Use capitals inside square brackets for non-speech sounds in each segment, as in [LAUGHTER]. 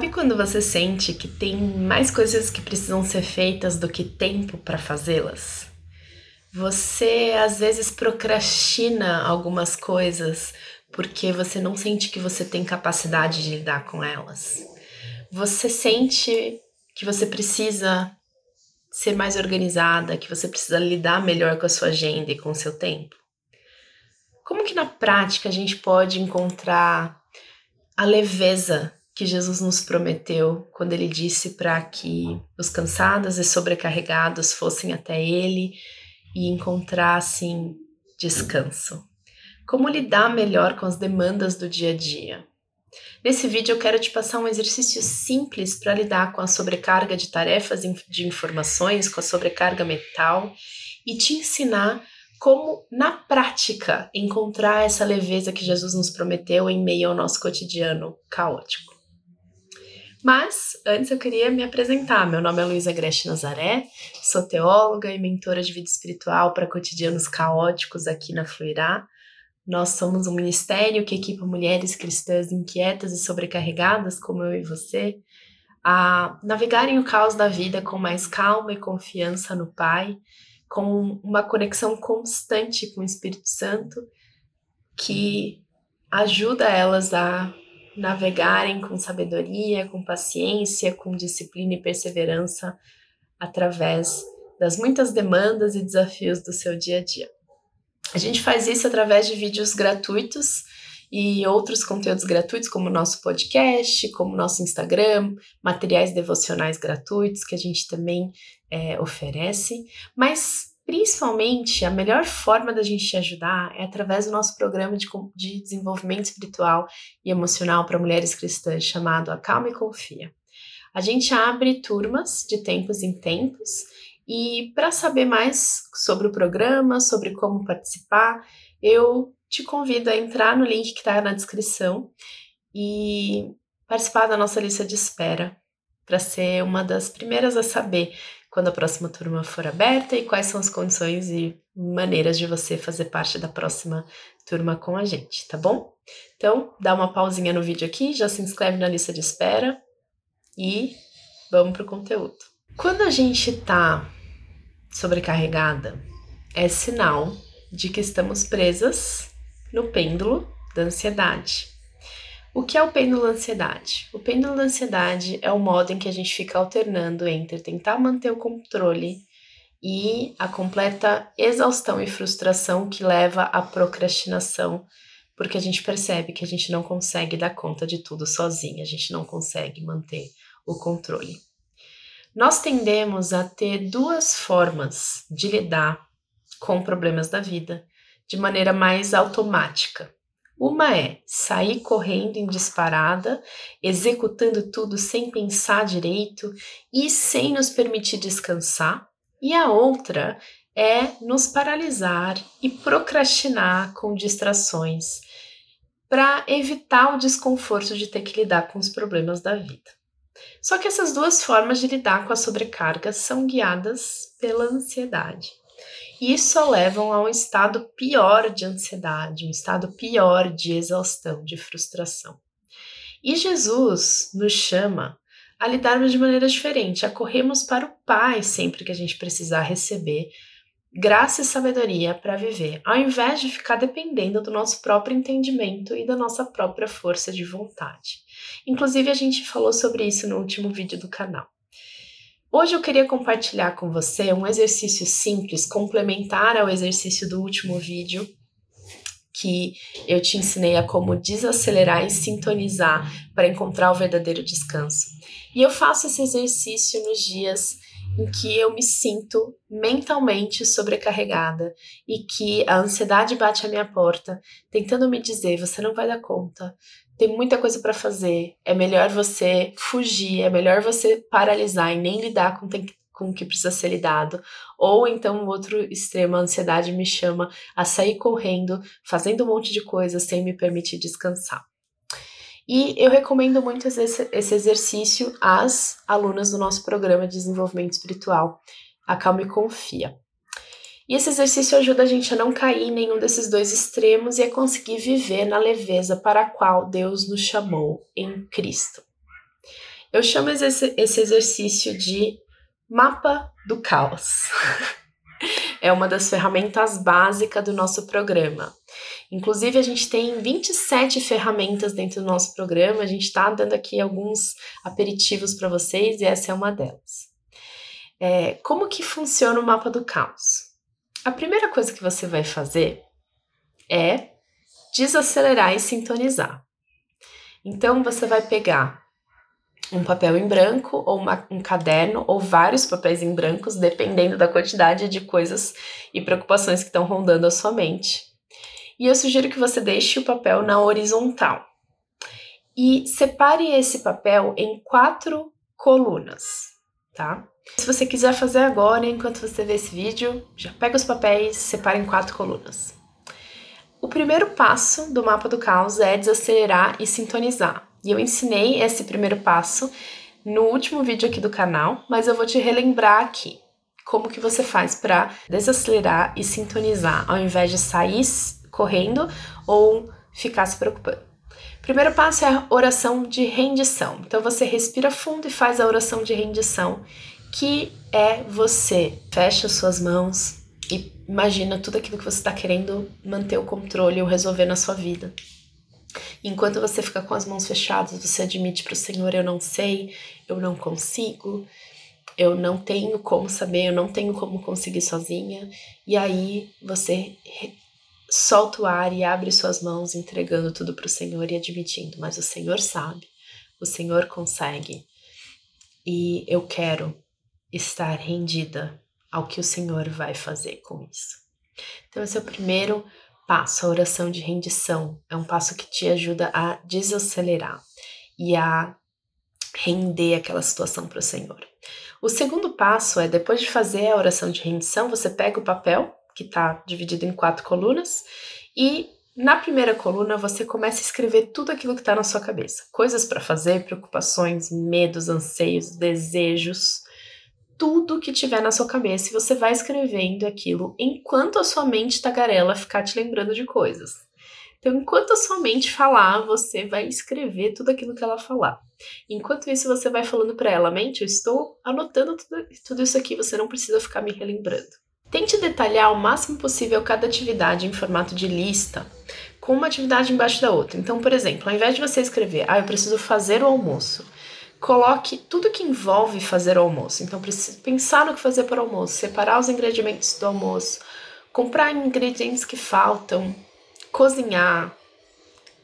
Sabe quando você sente que tem mais coisas que precisam ser feitas do que tempo para fazê-las? Você às vezes procrastina algumas coisas porque você não sente que você tem capacidade de lidar com elas. Você sente que você precisa ser mais organizada, que você precisa lidar melhor com a sua agenda e com o seu tempo. Como que na prática a gente pode encontrar a leveza que Jesus nos prometeu quando ele disse para que os cansados e sobrecarregados fossem até ele e encontrassem descanso. Como lidar melhor com as demandas do dia a dia? Nesse vídeo eu quero te passar um exercício simples para lidar com a sobrecarga de tarefas de informações, com a sobrecarga mental e te ensinar como, na prática, encontrar essa leveza que Jesus nos prometeu em meio ao nosso cotidiano caótico. Mas antes eu queria me apresentar. Meu nome é Luísa Greste Nazaré, sou teóloga e mentora de vida espiritual para cotidianos caóticos aqui na Fluirá. Nós somos um ministério que equipa mulheres cristãs inquietas e sobrecarregadas, como eu e você, a navegarem o caos da vida com mais calma e confiança no Pai, com uma conexão constante com o Espírito Santo, que ajuda elas a navegarem com sabedoria, com paciência, com disciplina e perseverança através das muitas demandas e desafios do seu dia a dia. A gente faz isso através de vídeos gratuitos e outros conteúdos gratuitos, como o nosso podcast, como o nosso Instagram, materiais devocionais gratuitos que a gente também é, oferece, mas Principalmente, a melhor forma da gente te ajudar é através do nosso programa de, de desenvolvimento espiritual e emocional para mulheres cristãs, chamado Acalma e Confia. A gente abre turmas de tempos em tempos e para saber mais sobre o programa, sobre como participar, eu te convido a entrar no link que está na descrição e participar da nossa lista de espera para ser uma das primeiras a saber quando a próxima turma for aberta e quais são as condições e maneiras de você fazer parte da próxima turma com a gente, tá bom? Então, dá uma pausinha no vídeo aqui, já se inscreve na lista de espera e vamos pro conteúdo. Quando a gente tá sobrecarregada, é sinal de que estamos presas no pêndulo da ansiedade. O que é o pêndulo da ansiedade? O pêndulo da ansiedade é o modo em que a gente fica alternando entre tentar manter o controle e a completa exaustão e frustração que leva à procrastinação, porque a gente percebe que a gente não consegue dar conta de tudo sozinha, a gente não consegue manter o controle. Nós tendemos a ter duas formas de lidar com problemas da vida de maneira mais automática. Uma é sair correndo em disparada, executando tudo sem pensar direito e sem nos permitir descansar. E a outra é nos paralisar e procrastinar com distrações para evitar o desconforto de ter que lidar com os problemas da vida. Só que essas duas formas de lidar com a sobrecarga são guiadas pela ansiedade. E isso só levam a um estado pior de ansiedade, um estado pior de exaustão, de frustração. E Jesus nos chama a lidarmos de maneira diferente, a corrermos para o Pai sempre que a gente precisar receber graça e sabedoria para viver, ao invés de ficar dependendo do nosso próprio entendimento e da nossa própria força de vontade. Inclusive, a gente falou sobre isso no último vídeo do canal. Hoje eu queria compartilhar com você um exercício simples, complementar ao exercício do último vídeo, que eu te ensinei a como desacelerar e sintonizar para encontrar o verdadeiro descanso. E eu faço esse exercício nos dias em que eu me sinto mentalmente sobrecarregada e que a ansiedade bate à minha porta, tentando me dizer: você não vai dar conta, tem muita coisa para fazer, é melhor você fugir, é melhor você paralisar e nem lidar com, tem, com o que precisa ser lidado. Ou então, outro extremo, a ansiedade me chama a sair correndo, fazendo um monte de coisas sem me permitir descansar. E eu recomendo muito esse, exercício às alunas do nosso programa de desenvolvimento espiritual, Acalma e Confia. E esse exercício ajuda a gente a não cair em nenhum desses dois extremos e a conseguir viver na leveza para a qual Deus nos chamou em Cristo. Eu chamo esse, exercício de mapa do caos. [LAUGHS] é uma das ferramentas básicas do nosso programa. Inclusive, a gente tem 27 ferramentas dentro do nosso programa, a gente está dando aqui alguns aperitivos para vocês e essa é uma delas. É, como que funciona o mapa do caos? A primeira coisa que você vai fazer é desacelerar e sintonizar. Então, você vai pegar um papel em branco ou uma, um caderno ou vários papéis em brancos, dependendo da quantidade de coisas e preocupações que estão rondando a sua mente. E eu sugiro que você deixe o papel na horizontal e separe esse papel em quatro colunas, tá? Se você quiser fazer agora, enquanto você vê esse vídeo, já pega os papéis, separa em quatro colunas. O primeiro passo do mapa do caos é desacelerar e sintonizar. E eu ensinei esse primeiro passo no último vídeo aqui do canal, mas eu vou te relembrar aqui como que você faz para desacelerar e sintonizar, ao invés de sair correndo ou ficar se preocupando. Primeiro passo é a oração de rendição. Então você respira fundo e faz a oração de rendição, que é você fecha suas mãos e imagina tudo aquilo que você está querendo manter o controle ou resolver na sua vida. Enquanto você fica com as mãos fechadas, você admite para o Senhor: eu não sei, eu não consigo, eu não tenho como saber, eu não tenho como conseguir sozinha. E aí você solta o ar e abre suas mãos, entregando tudo para o Senhor e admitindo: mas o Senhor sabe, o Senhor consegue. E eu quero estar rendida ao que o Senhor vai fazer com isso. Então, esse é o primeiro passo, a oração de rendição. É um passo que te ajuda a desacelerar e a render aquela situação para o Senhor. O segundo passo é, depois de fazer a oração de rendição, você pega o papel, que está dividido em quatro colunas, e na primeira coluna você começa a escrever tudo aquilo que está na sua cabeça: coisas para fazer, preocupações, medos, anseios, desejos tudo que tiver na sua cabeça e você vai escrevendo aquilo enquanto a sua mente tagarela ficar te lembrando de coisas. Então, enquanto a sua mente falar, você vai escrever tudo aquilo que ela falar. Enquanto isso, você vai falando para ela, mente, eu estou anotando tudo, tudo isso aqui, você não precisa ficar me relembrando. Tente detalhar o máximo possível cada atividade em formato de lista, com uma atividade embaixo da outra. Então, por exemplo, ao invés de você escrever, ah, eu preciso fazer o almoço, coloque tudo que envolve fazer o almoço. Então, precisa pensar no que fazer para o almoço, separar os ingredientes do almoço, comprar ingredientes que faltam, cozinhar,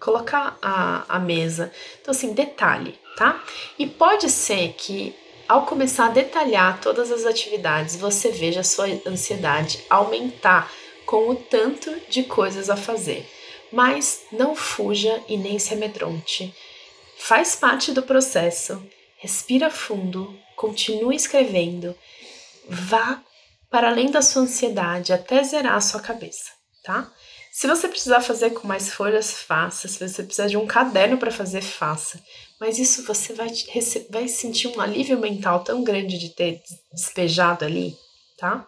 colocar a, a mesa. Então, assim, detalhe, tá? E pode ser que ao começar a detalhar todas as atividades, você veja a sua ansiedade aumentar com o tanto de coisas a fazer. Mas não fuja e nem se amedronte Faz parte do processo. Respira fundo, continue escrevendo, vá para além da sua ansiedade até zerar a sua cabeça, tá? Se você precisar fazer com mais folhas, faça. Se você precisar de um caderno para fazer, faça. Mas isso você vai, vai sentir um alívio mental tão grande de ter despejado ali, tá?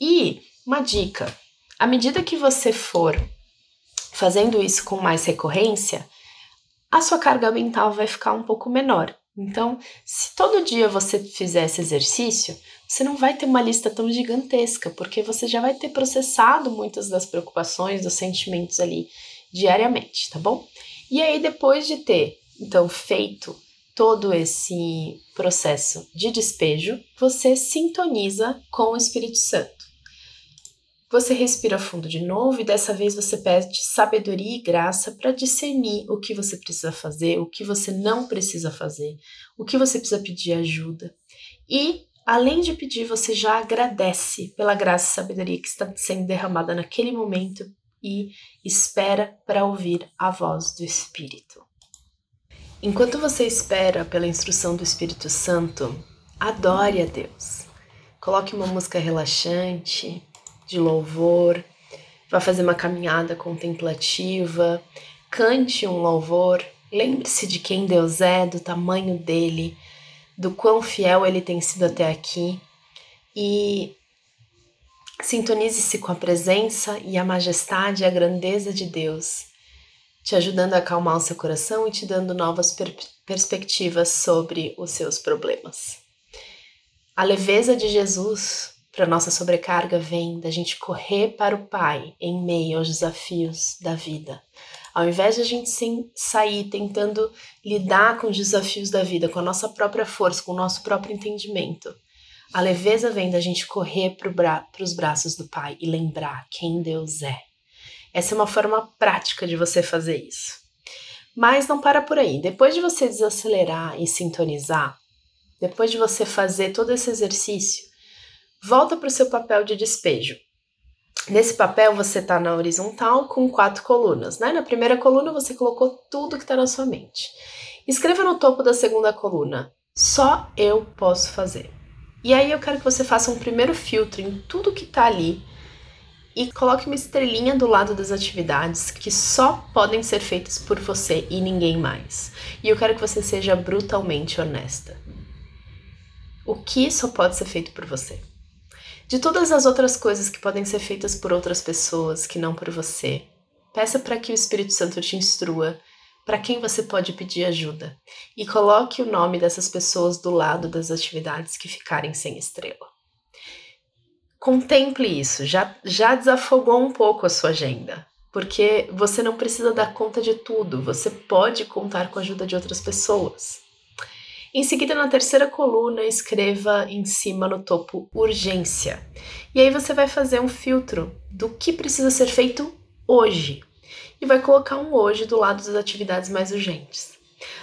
E uma dica: à medida que você for fazendo isso com mais recorrência, a sua carga mental vai ficar um pouco menor. Então, se todo dia você fizer esse exercício, você não vai ter uma lista tão gigantesca, porque você já vai ter processado muitas das preocupações, dos sentimentos ali diariamente, tá bom? E aí, depois de ter, então, feito todo esse processo de despejo, você sintoniza com o Espírito Santo. Você respira fundo de novo e dessa vez você pede sabedoria e graça para discernir o que você precisa fazer, o que você não precisa fazer, o que você precisa pedir ajuda. E, além de pedir, você já agradece pela graça e sabedoria que está sendo derramada naquele momento e espera para ouvir a voz do Espírito. Enquanto você espera pela instrução do Espírito Santo, adore a Deus. Coloque uma música relaxante de louvor, vá fazer uma caminhada contemplativa, cante um louvor, lembre-se de quem Deus é, do tamanho dele, do quão fiel ele tem sido até aqui e sintonize-se com a presença e a majestade e a grandeza de Deus te ajudando a acalmar o seu coração e te dando novas per perspectivas sobre os seus problemas. A leveza de Jesus para nossa sobrecarga vem da gente correr para o Pai em meio aos desafios da vida. Ao invés de a gente sair tentando lidar com os desafios da vida, com a nossa própria força, com o nosso próprio entendimento, a leveza vem da gente correr para bra os braços do Pai e lembrar quem Deus é. Essa é uma forma prática de você fazer isso. Mas não para por aí. Depois de você desacelerar e sintonizar, depois de você fazer todo esse exercício, volta para o seu papel de despejo. Nesse papel você está na horizontal com quatro colunas, né? Na primeira coluna você colocou tudo que está na sua mente. Escreva no topo da segunda coluna: só eu posso fazer. E aí eu quero que você faça um primeiro filtro em tudo que está ali e coloque uma estrelinha do lado das atividades que só podem ser feitas por você e ninguém mais. E eu quero que você seja brutalmente honesta. O que só pode ser feito por você? De todas as outras coisas que podem ser feitas por outras pessoas que não por você, peça para que o Espírito Santo te instrua para quem você pode pedir ajuda e coloque o nome dessas pessoas do lado das atividades que ficarem sem estrela. Contemple isso, já, já desafogou um pouco a sua agenda, porque você não precisa dar conta de tudo, você pode contar com a ajuda de outras pessoas. Em seguida, na terceira coluna, escreva em cima no topo urgência. E aí você vai fazer um filtro do que precisa ser feito hoje. E vai colocar um hoje do lado das atividades mais urgentes.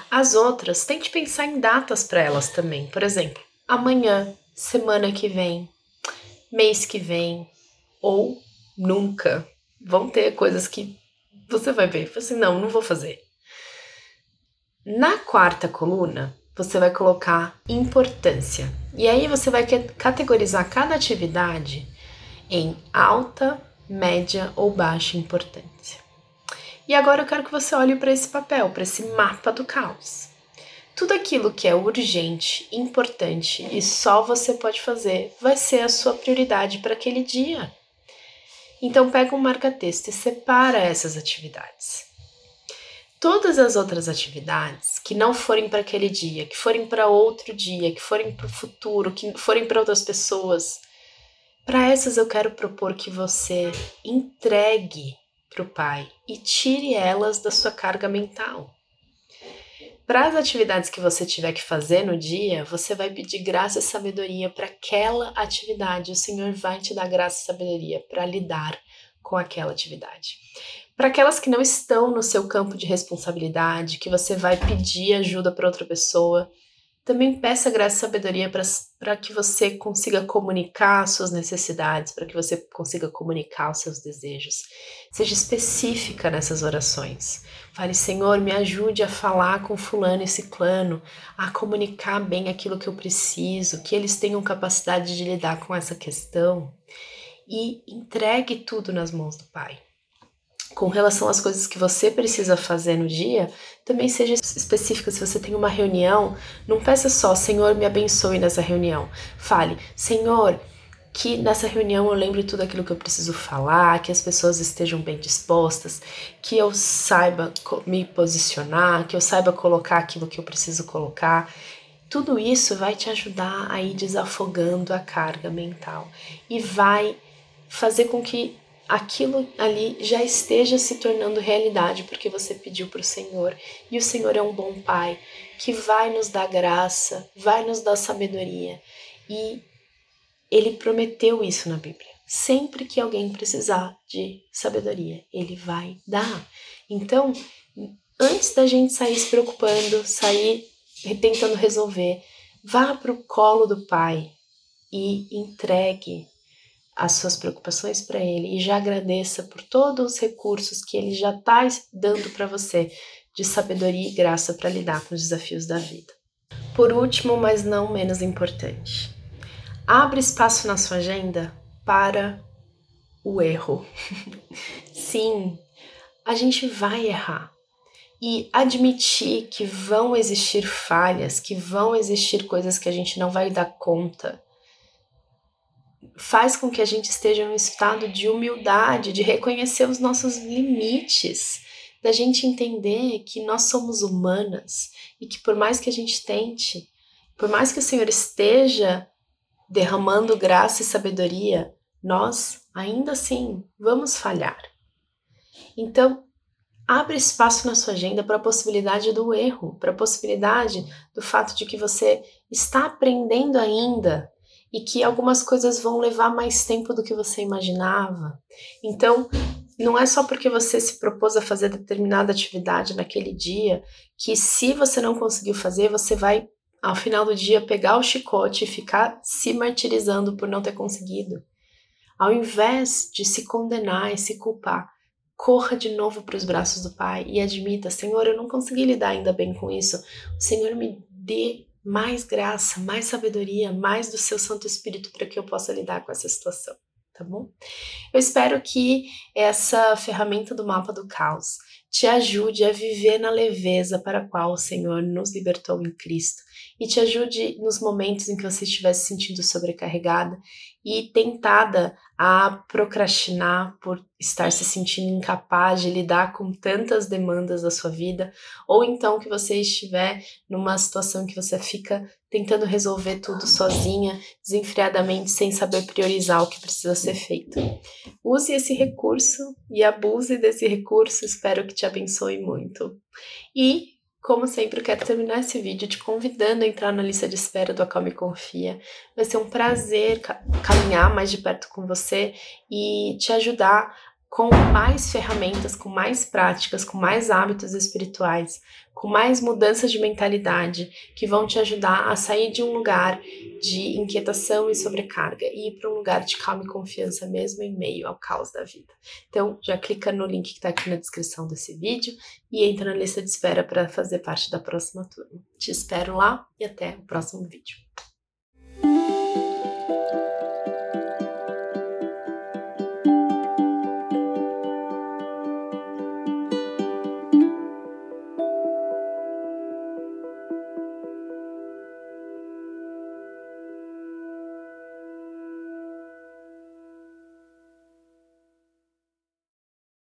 As outras, tente pensar em datas para elas também. Por exemplo, amanhã, semana que vem, mês que vem ou nunca. Vão ter coisas que você vai ver assim, não, não vou fazer. Na quarta coluna, você vai colocar importância. E aí você vai categorizar cada atividade em alta, média ou baixa importância. E agora eu quero que você olhe para esse papel, para esse mapa do caos. Tudo aquilo que é urgente, importante e só você pode fazer vai ser a sua prioridade para aquele dia. Então pega um marca-texto e separa essas atividades. Todas as outras atividades que não forem para aquele dia, que forem para outro dia, que forem para o futuro, que forem para outras pessoas, para essas eu quero propor que você entregue para o Pai e tire elas da sua carga mental. Para as atividades que você tiver que fazer no dia, você vai pedir graça e sabedoria para aquela atividade. O Senhor vai te dar graça e sabedoria para lidar com aquela atividade. Para aquelas que não estão no seu campo de responsabilidade, que você vai pedir ajuda para outra pessoa, também peça graça e sabedoria para que você consiga comunicar suas necessidades, para que você consiga comunicar os seus desejos. Seja específica nessas orações. Fale, Senhor, me ajude a falar com fulano e ciclano, a comunicar bem aquilo que eu preciso, que eles tenham capacidade de lidar com essa questão e entregue tudo nas mãos do Pai. Com relação às coisas que você precisa fazer no dia, também seja específica. Se você tem uma reunião, não peça só, Senhor, me abençoe nessa reunião. Fale, Senhor, que nessa reunião eu lembre tudo aquilo que eu preciso falar, que as pessoas estejam bem dispostas, que eu saiba me posicionar, que eu saiba colocar aquilo que eu preciso colocar. Tudo isso vai te ajudar a ir desafogando a carga mental e vai fazer com que aquilo ali já esteja se tornando realidade porque você pediu para o Senhor. E o Senhor é um bom Pai que vai nos dar graça, vai nos dar sabedoria. E ele prometeu isso na Bíblia. Sempre que alguém precisar de sabedoria, ele vai dar. Então, antes da gente sair se preocupando, sair tentando resolver, vá para o colo do Pai e entregue as suas preocupações para Ele e já agradeça por todos os recursos que Ele já está dando para você de sabedoria e graça para lidar com os desafios da vida. Por último, mas não menos importante, abre espaço na sua agenda para o erro. [LAUGHS] Sim, a gente vai errar. E admitir que vão existir falhas, que vão existir coisas que a gente não vai dar conta, faz com que a gente esteja em um estado de humildade, de reconhecer os nossos limites, da gente entender que nós somos humanas e que por mais que a gente tente, por mais que o Senhor esteja derramando graça e sabedoria, nós ainda assim vamos falhar. Então, abre espaço na sua agenda para a possibilidade do erro, para a possibilidade do fato de que você está aprendendo ainda e que algumas coisas vão levar mais tempo do que você imaginava. Então, não é só porque você se propôs a fazer determinada atividade naquele dia que, se você não conseguiu fazer, você vai, ao final do dia, pegar o chicote e ficar se martirizando por não ter conseguido. Ao invés de se condenar e se culpar, corra de novo para os braços do Pai e admita: Senhor, eu não consegui lidar ainda bem com isso. O Senhor me dê mais graça, mais sabedoria, mais do seu Santo Espírito para que eu possa lidar com essa situação tá bom? Eu espero que essa ferramenta do mapa do caos te ajude a viver na leveza para a qual o Senhor nos libertou em Cristo e te ajude nos momentos em que você estiver se sentindo sobrecarregada e tentada a procrastinar por estar se sentindo incapaz de lidar com tantas demandas da sua vida, ou então que você estiver numa situação que você fica tentando resolver tudo sozinha, desenfreadamente, sem saber priorizar o que precisa ser feito. Use esse recurso e abuse desse recurso, espero que te abençoe muito. E como sempre, eu quero terminar esse vídeo te convidando a entrar na lista de espera do Acalme Confia. Vai ser um prazer caminhar mais de perto com você e te ajudar com mais ferramentas, com mais práticas, com mais hábitos espirituais, com mais mudanças de mentalidade que vão te ajudar a sair de um lugar de inquietação e sobrecarga e ir para um lugar de calma e confiança mesmo em meio ao caos da vida. Então, já clica no link que está aqui na descrição desse vídeo e entra na lista de espera para fazer parte da próxima turma. Te espero lá e até o próximo vídeo.